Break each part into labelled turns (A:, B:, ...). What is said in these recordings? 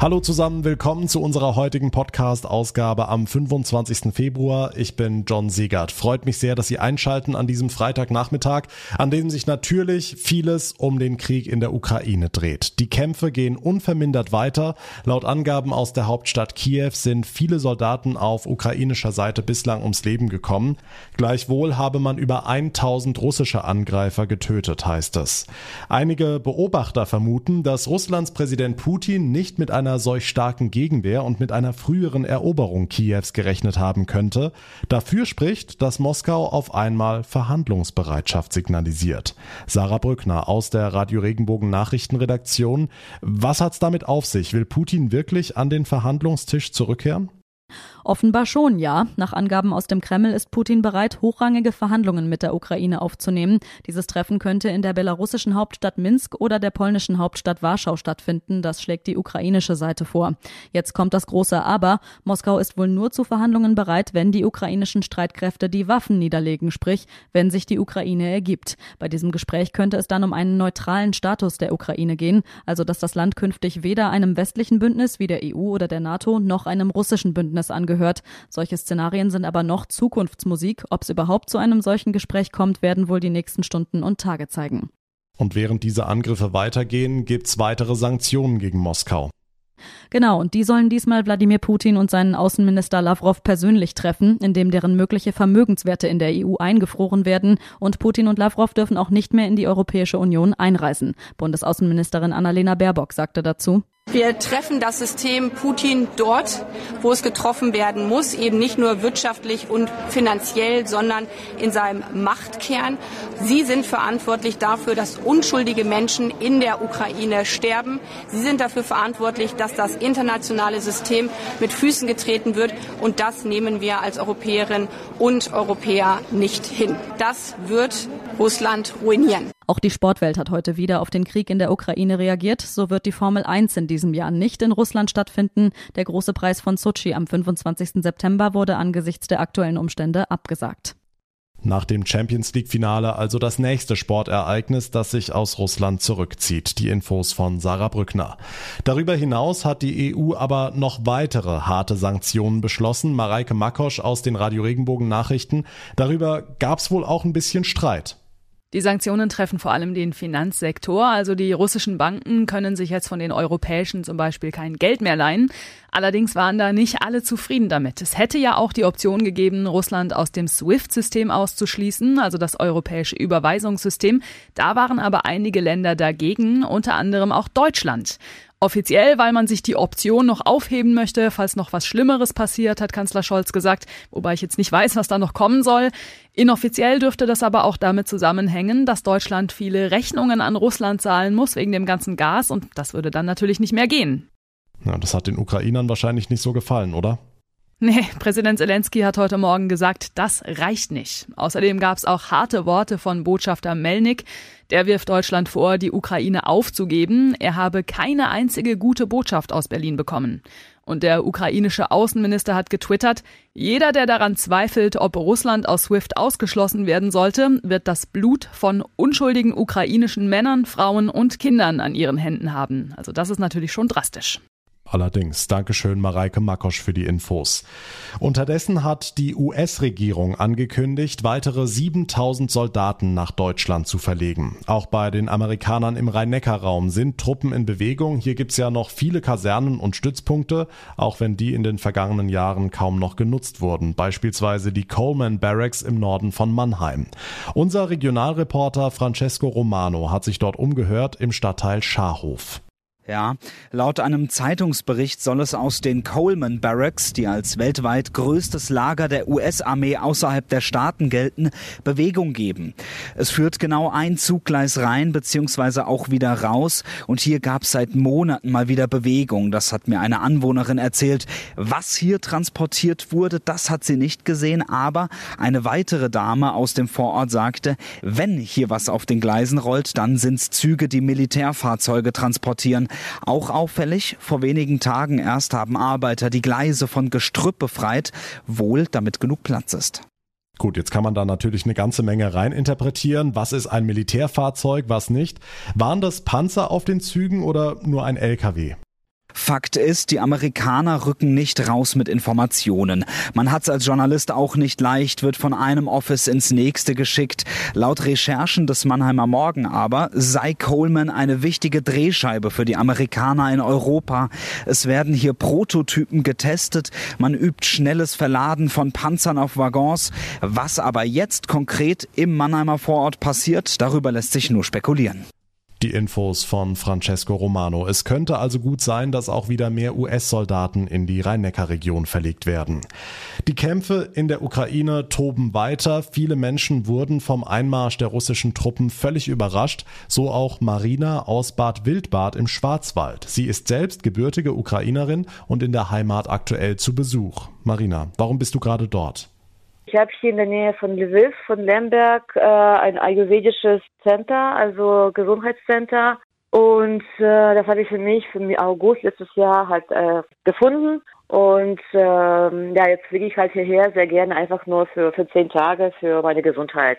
A: Hallo zusammen, willkommen zu unserer heutigen Podcast-Ausgabe am 25. Februar. Ich bin John Siegert. Freut mich sehr, dass Sie einschalten an diesem Freitagnachmittag, an dem sich natürlich vieles um den Krieg in der Ukraine dreht. Die Kämpfe gehen unvermindert weiter. Laut Angaben aus der Hauptstadt Kiew sind viele Soldaten auf ukrainischer Seite bislang ums Leben gekommen. Gleichwohl habe man über 1000 russische Angreifer getötet, heißt es. Einige Beobachter vermuten, dass Russlands Präsident Putin nicht mit einer einer solch starken Gegenwehr und mit einer früheren Eroberung Kiews gerechnet haben könnte. Dafür spricht, dass Moskau auf einmal Verhandlungsbereitschaft signalisiert. Sarah Brückner aus der Radio Regenbogen Nachrichtenredaktion. Was hat's damit auf sich? Will Putin wirklich an den Verhandlungstisch zurückkehren?
B: Offenbar schon, ja. Nach Angaben aus dem Kreml ist Putin bereit, hochrangige Verhandlungen mit der Ukraine aufzunehmen. Dieses Treffen könnte in der belarussischen Hauptstadt Minsk oder der polnischen Hauptstadt Warschau stattfinden. Das schlägt die ukrainische Seite vor. Jetzt kommt das große Aber. Moskau ist wohl nur zu Verhandlungen bereit, wenn die ukrainischen Streitkräfte die Waffen niederlegen, sprich, wenn sich die Ukraine ergibt. Bei diesem Gespräch könnte es dann um einen neutralen Status der Ukraine gehen, also dass das Land künftig weder einem westlichen Bündnis wie der EU oder der NATO noch einem russischen Bündnis angehört gehört. Solche Szenarien sind aber noch Zukunftsmusik. Ob es überhaupt zu einem solchen Gespräch kommt, werden wohl die nächsten Stunden und Tage zeigen.
A: Und während diese Angriffe weitergehen, gibt es weitere Sanktionen gegen Moskau.
B: Genau, und die sollen diesmal Wladimir Putin und seinen Außenminister Lavrov persönlich treffen, indem deren mögliche Vermögenswerte in der EU eingefroren werden und Putin und Lavrov dürfen auch nicht mehr in die Europäische Union einreisen. Bundesaußenministerin Annalena Baerbock sagte dazu.
C: Wir treffen das System Putin dort, wo es getroffen werden muss, eben nicht nur wirtschaftlich und finanziell, sondern in seinem Machtkern. Sie sind verantwortlich dafür, dass unschuldige Menschen in der Ukraine sterben. Sie sind dafür verantwortlich, dass das internationale System mit Füßen getreten wird. Und das nehmen wir als Europäerinnen und Europäer nicht hin. Das wird Russland ruinieren.
B: Auch die Sportwelt hat heute wieder auf den Krieg in der Ukraine reagiert. So wird die Formel 1 in diesem Jahr nicht in Russland stattfinden. Der große Preis von Sochi am 25. September wurde angesichts der aktuellen Umstände abgesagt.
A: Nach dem Champions League Finale also das nächste Sportereignis, das sich aus Russland zurückzieht. Die Infos von Sarah Brückner. Darüber hinaus hat die EU aber noch weitere harte Sanktionen beschlossen. Mareike Makosch aus den Radio Regenbogen Nachrichten. Darüber gab es wohl auch ein bisschen Streit.
D: Die Sanktionen treffen vor allem den Finanzsektor, also die russischen Banken können sich jetzt von den europäischen zum Beispiel kein Geld mehr leihen. Allerdings waren da nicht alle zufrieden damit. Es hätte ja auch die Option gegeben, Russland aus dem SWIFT-System auszuschließen, also das europäische Überweisungssystem. Da waren aber einige Länder dagegen, unter anderem auch Deutschland. Offiziell, weil man sich die Option noch aufheben möchte, falls noch was Schlimmeres passiert, hat Kanzler Scholz gesagt, wobei ich jetzt nicht weiß, was da noch kommen soll. Inoffiziell dürfte das aber auch damit zusammenhängen, dass Deutschland viele Rechnungen an Russland zahlen muss wegen dem ganzen Gas und das würde dann natürlich nicht mehr gehen.
A: Ja, das hat den Ukrainern wahrscheinlich nicht so gefallen, oder?
D: Nee, Präsident Zelensky hat heute Morgen gesagt, das reicht nicht. Außerdem gab es auch harte Worte von Botschafter Melnik. Der wirft Deutschland vor, die Ukraine aufzugeben. Er habe keine einzige gute Botschaft aus Berlin bekommen. Und der ukrainische Außenminister hat getwittert, jeder, der daran zweifelt, ob Russland aus SWIFT ausgeschlossen werden sollte, wird das Blut von unschuldigen ukrainischen Männern, Frauen und Kindern an ihren Händen haben. Also das ist natürlich schon drastisch.
A: Allerdings. Dankeschön, Mareike Makosch, für die Infos. Unterdessen hat die US-Regierung angekündigt, weitere 7000 Soldaten nach Deutschland zu verlegen. Auch bei den Amerikanern im Rhein-Neckar-Raum sind Truppen in Bewegung. Hier gibt's ja noch viele Kasernen und Stützpunkte, auch wenn die in den vergangenen Jahren kaum noch genutzt wurden. Beispielsweise die Coleman Barracks im Norden von Mannheim. Unser Regionalreporter Francesco Romano hat sich dort umgehört im Stadtteil Scharhof.
E: Ja, laut einem Zeitungsbericht soll es aus den Coleman Barracks, die als weltweit größtes Lager der US-Armee außerhalb der Staaten gelten, Bewegung geben. Es führt genau ein Zuggleis rein bzw. auch wieder raus und hier gab es seit Monaten mal wieder Bewegung. Das hat mir eine Anwohnerin erzählt. Was hier transportiert wurde, das hat sie nicht gesehen, aber eine weitere Dame aus dem Vorort sagte, wenn hier was auf den Gleisen rollt, dann sind's Züge, die Militärfahrzeuge transportieren. Auch auffällig, vor wenigen Tagen erst haben Arbeiter die Gleise von Gestrüpp befreit, wohl damit genug Platz ist.
A: Gut, jetzt kann man da natürlich eine ganze Menge reininterpretieren. Was ist ein Militärfahrzeug, was nicht? Waren das Panzer auf den Zügen oder nur ein LKW?
E: Fakt ist, die Amerikaner rücken nicht raus mit Informationen. Man hat es als Journalist auch nicht leicht, wird von einem Office ins nächste geschickt. Laut Recherchen des Mannheimer Morgen aber sei Coleman eine wichtige Drehscheibe für die Amerikaner in Europa. Es werden hier Prototypen getestet. Man übt schnelles Verladen von Panzern auf Waggons. Was aber jetzt konkret im Mannheimer Vorort passiert, darüber lässt sich nur spekulieren.
A: Die Infos von Francesco Romano. Es könnte also gut sein, dass auch wieder mehr US-Soldaten in die Rhein-Neckar-Region verlegt werden. Die Kämpfe in der Ukraine toben weiter. Viele Menschen wurden vom Einmarsch der russischen Truppen völlig überrascht. So auch Marina aus Bad Wildbad im Schwarzwald. Sie ist selbst gebürtige Ukrainerin und in der Heimat aktuell zu Besuch. Marina, warum bist du gerade dort?
F: Ich habe hier in der Nähe von Lviv, von Lemberg, äh, ein ayurvedisches Center, also Gesundheitscenter. Und äh, das habe ich für mich für August letztes Jahr halt äh, gefunden. Und ähm, ja, jetzt fliege ich halt hierher sehr gerne einfach nur für, für zehn Tage für meine Gesundheit.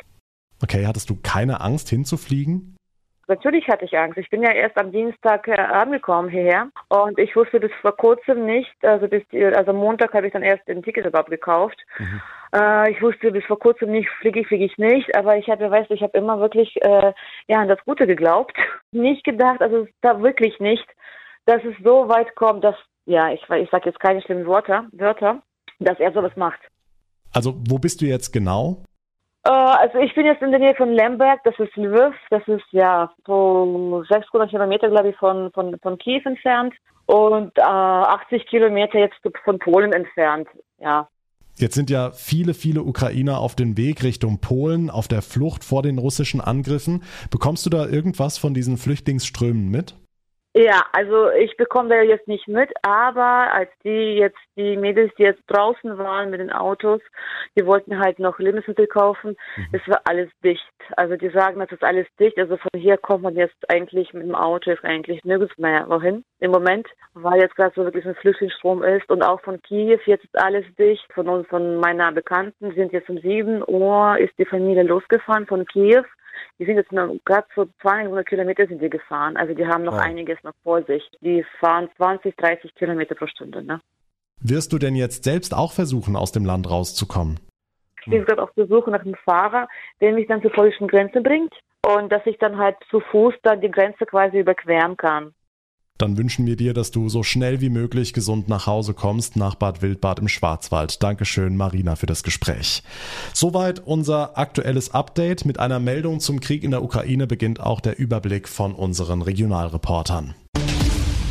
A: Okay, hattest du keine Angst hinzufliegen?
F: Natürlich hatte ich Angst. Ich bin ja erst am Dienstag äh, angekommen hierher und ich wusste bis vor kurzem nicht, also bis also Montag habe ich dann erst ein Ticket überhaupt gekauft. Mhm. Äh, ich wusste bis vor kurzem nicht, fliege ich, fliege ich nicht, aber ich habe, weißt du, ich habe immer wirklich äh, ja an das Gute geglaubt, nicht gedacht, also da wirklich nicht, dass es so weit kommt, dass ja ich ich sage jetzt keine schlimmen Wörter, Wörter, dass er sowas macht.
A: Also wo bist du jetzt genau?
F: Äh, also ich bin jetzt in der Nähe von Lemberg, das ist Lviv, das ist ja so 600 Kilometer, glaube ich, von, von, von Kiew entfernt und äh, 80 Kilometer jetzt von Polen entfernt, ja.
A: Jetzt sind ja viele, viele Ukrainer auf dem Weg Richtung Polen, auf der Flucht vor den russischen Angriffen. Bekommst du da irgendwas von diesen Flüchtlingsströmen mit?
F: Ja, also ich bekomme da jetzt nicht mit, aber als die jetzt, die Mädels, die jetzt draußen waren mit den Autos, die wollten halt noch Lebensmittel kaufen, mhm. es war alles dicht. Also die sagen, das ist alles dicht, also von hier kommt man jetzt eigentlich mit dem Auto jetzt eigentlich nirgends mehr wohin im Moment, weil jetzt gerade so wirklich ein Flüchtlingsstrom ist und auch von Kiew jetzt ist alles dicht. Von uns, von meiner Bekannten sind jetzt um 7 Uhr ist die Familie losgefahren von Kiew die sind jetzt gerade so 200 Kilometer sind die gefahren. Also die haben noch oh. einiges noch vor sich. Die fahren 20, 30 Kilometer pro Stunde. Ne?
A: Wirst du denn jetzt selbst auch versuchen, aus dem Land rauszukommen?
F: Ich bin gerade auf der Suche nach einem Fahrer, der mich dann zur polnischen Grenze bringt und dass ich dann halt zu Fuß dann die Grenze quasi überqueren kann
A: dann wünschen wir dir, dass du so schnell wie möglich gesund nach Hause kommst, nach Bad Wildbad im Schwarzwald. Dankeschön, Marina, für das Gespräch. Soweit unser aktuelles Update. Mit einer Meldung zum Krieg in der Ukraine beginnt auch der Überblick von unseren Regionalreportern.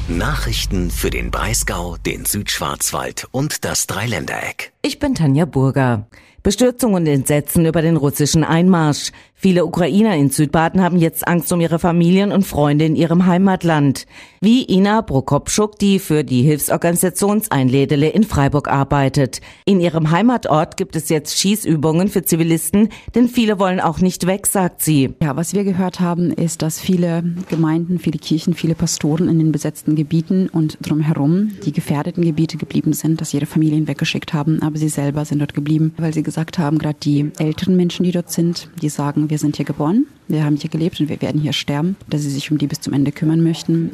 G: Nachrichten für den Breisgau, den Südschwarzwald und das Dreiländereck.
H: Ich bin Tanja Burger. Bestürzung und Entsetzen über den russischen Einmarsch. Viele Ukrainer in Südbaden haben jetzt Angst um ihre Familien und Freunde in ihrem Heimatland. Wie Ina Prokopschuk, die für die Hilfsorganisation Einledele in Freiburg arbeitet. In ihrem Heimatort gibt es jetzt Schießübungen für Zivilisten, denn viele wollen auch nicht weg, sagt sie.
I: Ja, was wir gehört haben, ist, dass viele Gemeinden, viele Kirchen, viele Pastoren in den besetzten Gebieten und drumherum die gefährdeten Gebiete geblieben sind, dass ihre Familien weggeschickt haben, aber sie selber sind dort geblieben, weil sie gesagt haben, gerade die älteren Menschen, die dort sind, die sagen, wir sind hier geboren, wir haben hier gelebt und wir werden hier sterben, dass sie sich um die bis zum Ende kümmern möchten.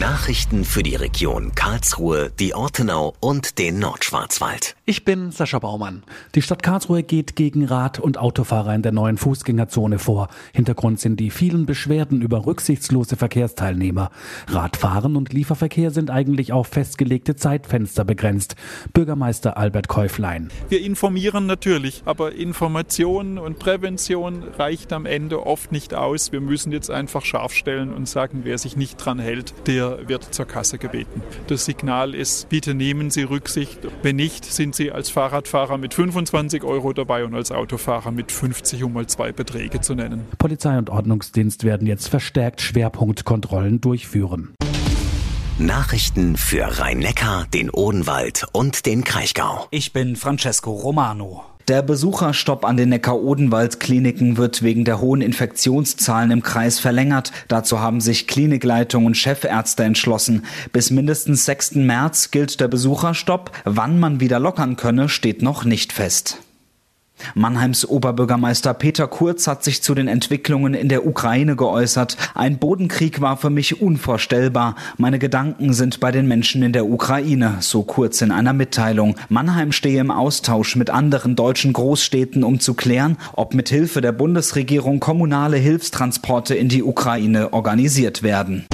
G: Nachrichten für die Region Karlsruhe, die Ortenau und den Nordschwarzwald.
J: Ich bin Sascha Baumann. Die Stadt Karlsruhe geht gegen Rad- und Autofahrer in der neuen Fußgängerzone vor. Hintergrund sind die vielen Beschwerden über rücksichtslose Verkehrsteilnehmer. Radfahren und Lieferverkehr sind eigentlich auf festgelegte Zeitfenster begrenzt. Bürgermeister Albert Käuflein.
K: Wir informieren natürlich, aber Information und Prävention reicht am Ende oft nicht aus. Wir müssen jetzt einfach scharf stellen und sagen, wer sich nicht dran hält, der wird zur Kasse gebeten. Das Signal ist, bitte nehmen Sie Rücksicht. Wenn nicht, sind Sie als Fahrradfahrer mit 25 Euro dabei und als Autofahrer mit 50, um mal zwei Beträge zu nennen.
J: Polizei und Ordnungsdienst werden jetzt verstärkt Schwerpunktkontrollen durchführen.
G: Nachrichten für Rhein-Neckar, den Odenwald und den Kraichgau.
E: Ich bin Francesco Romano. Der Besucherstopp an den Neckar-Odenwald-Kliniken wird wegen der hohen Infektionszahlen im Kreis verlängert. Dazu haben sich Klinikleitung und Chefärzte entschlossen. Bis mindestens 6. März gilt der Besucherstopp. Wann man wieder lockern könne, steht noch nicht fest. Mannheims Oberbürgermeister Peter Kurz hat sich zu den Entwicklungen in der Ukraine geäußert. Ein Bodenkrieg war für mich unvorstellbar. Meine Gedanken sind bei den Menschen in der Ukraine, so Kurz in einer Mitteilung. Mannheim stehe im Austausch mit anderen deutschen Großstädten, um zu klären, ob mit Hilfe der Bundesregierung kommunale Hilfstransporte in die Ukraine organisiert werden.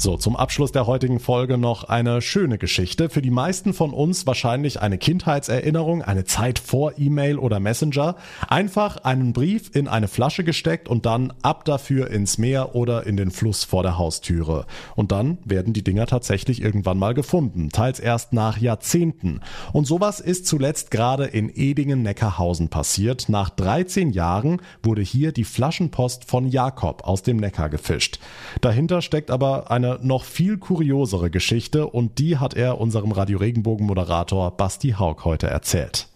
A: So, zum Abschluss der heutigen Folge noch eine schöne Geschichte. Für die meisten von uns wahrscheinlich eine Kindheitserinnerung, eine Zeit vor E-Mail oder Messenger. Einfach einen Brief in eine Flasche gesteckt und dann ab dafür ins Meer oder in den Fluss vor der Haustüre. Und dann werden die Dinger tatsächlich irgendwann mal gefunden, teils erst nach Jahrzehnten. Und sowas ist zuletzt gerade in Edingen-Neckarhausen passiert. Nach 13 Jahren wurde hier die Flaschenpost von Jakob aus dem Neckar gefischt. Dahinter steckt aber eine eine noch viel kuriosere Geschichte und die hat er unserem Radio Regenbogen Moderator Basti Haug heute erzählt.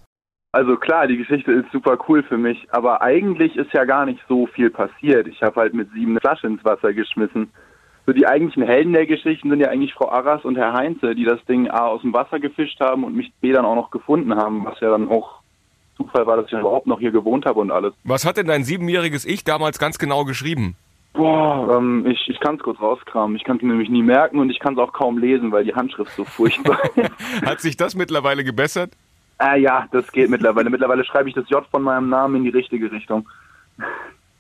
L: Also klar, die Geschichte ist super cool für mich, aber eigentlich ist ja gar nicht so viel passiert. Ich habe halt mit sieben Flaschen ins Wasser geschmissen. So die eigentlichen Helden der Geschichten sind ja eigentlich Frau Arras und Herr Heinze, die das Ding A aus dem Wasser gefischt haben und mich B dann auch noch gefunden haben, was ja dann auch Zufall war, dass ich überhaupt noch hier gewohnt habe und alles.
M: Was hat denn dein siebenjähriges Ich damals ganz genau geschrieben?
L: Boah, ähm, ich, ich kann es kurz rauskramen. Ich kann es nämlich nie merken und ich kann es auch kaum lesen, weil die Handschrift so furchtbar ist.
M: Hat sich das mittlerweile gebessert?
L: Ah ja, das geht mittlerweile. Mittlerweile schreibe ich das J von meinem Namen in die richtige Richtung.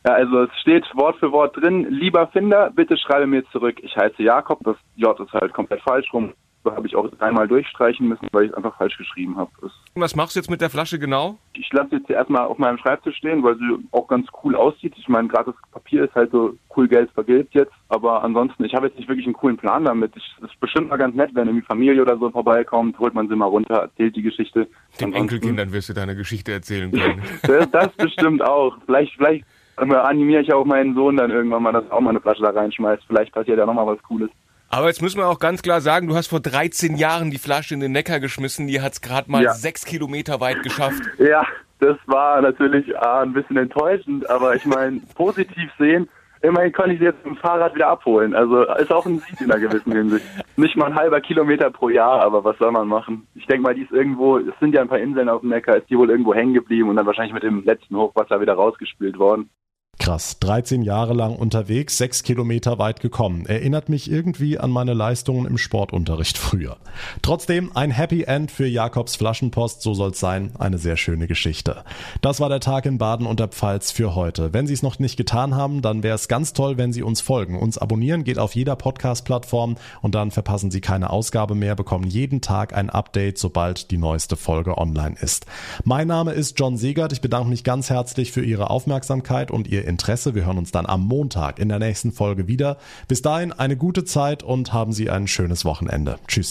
L: Ja, also es steht Wort für Wort drin, lieber Finder, bitte schreibe mir zurück, ich heiße Jakob, das J ist halt komplett falsch rum. Habe ich auch dreimal durchstreichen müssen, weil ich es einfach falsch geschrieben habe.
M: Was machst du jetzt mit der Flasche genau?
L: Ich lasse jetzt erstmal auf meinem Schreibtisch stehen, weil sie auch ganz cool aussieht. Ich meine, gerade das Papier ist halt so cool gelb vergilbt jetzt. Aber ansonsten, ich habe jetzt nicht wirklich einen coolen Plan damit. Es ist bestimmt mal ganz nett, wenn irgendwie Familie oder so vorbeikommt, holt man sie mal runter, erzählt die Geschichte.
M: Den Enkelkindern wirst du deine Geschichte erzählen können.
L: das, das bestimmt auch. Vielleicht, vielleicht animiere ich auch meinen Sohn dann irgendwann mal, dass er auch mal eine Flasche da reinschmeißt. Vielleicht passiert ja nochmal was Cooles.
M: Aber jetzt müssen wir auch ganz klar sagen, du hast vor 13 Jahren die Flasche in den Neckar geschmissen, die hat es gerade mal ja. sechs Kilometer weit geschafft.
L: Ja, das war natürlich äh, ein bisschen enttäuschend, aber ich meine, positiv sehen, immerhin konnte ich sie jetzt mit dem Fahrrad wieder abholen. Also ist auch ein Sieg in einer gewissen Hinsicht. Nicht mal ein halber Kilometer pro Jahr, aber was soll man machen? Ich denke mal, die ist irgendwo, es sind ja ein paar Inseln auf dem Neckar, ist die wohl irgendwo hängen geblieben und dann wahrscheinlich mit dem letzten Hochwasser wieder rausgespült worden.
A: Krass, 13 Jahre lang unterwegs, 6 Kilometer weit gekommen. Erinnert mich irgendwie an meine Leistungen im Sportunterricht früher. Trotzdem ein Happy End für Jakobs Flaschenpost, so soll's sein. Eine sehr schöne Geschichte. Das war der Tag in Baden und der Pfalz für heute. Wenn Sie es noch nicht getan haben, dann wäre es ganz toll, wenn Sie uns folgen. Uns abonnieren geht auf jeder Podcast-Plattform und dann verpassen Sie keine Ausgabe mehr, bekommen jeden Tag ein Update, sobald die neueste Folge online ist. Mein Name ist John Segert. Ich bedanke mich ganz herzlich für Ihre Aufmerksamkeit und Ihr Interesse. Wir hören uns dann am Montag in der nächsten Folge wieder. Bis dahin eine gute Zeit und haben Sie ein schönes Wochenende. Tschüss.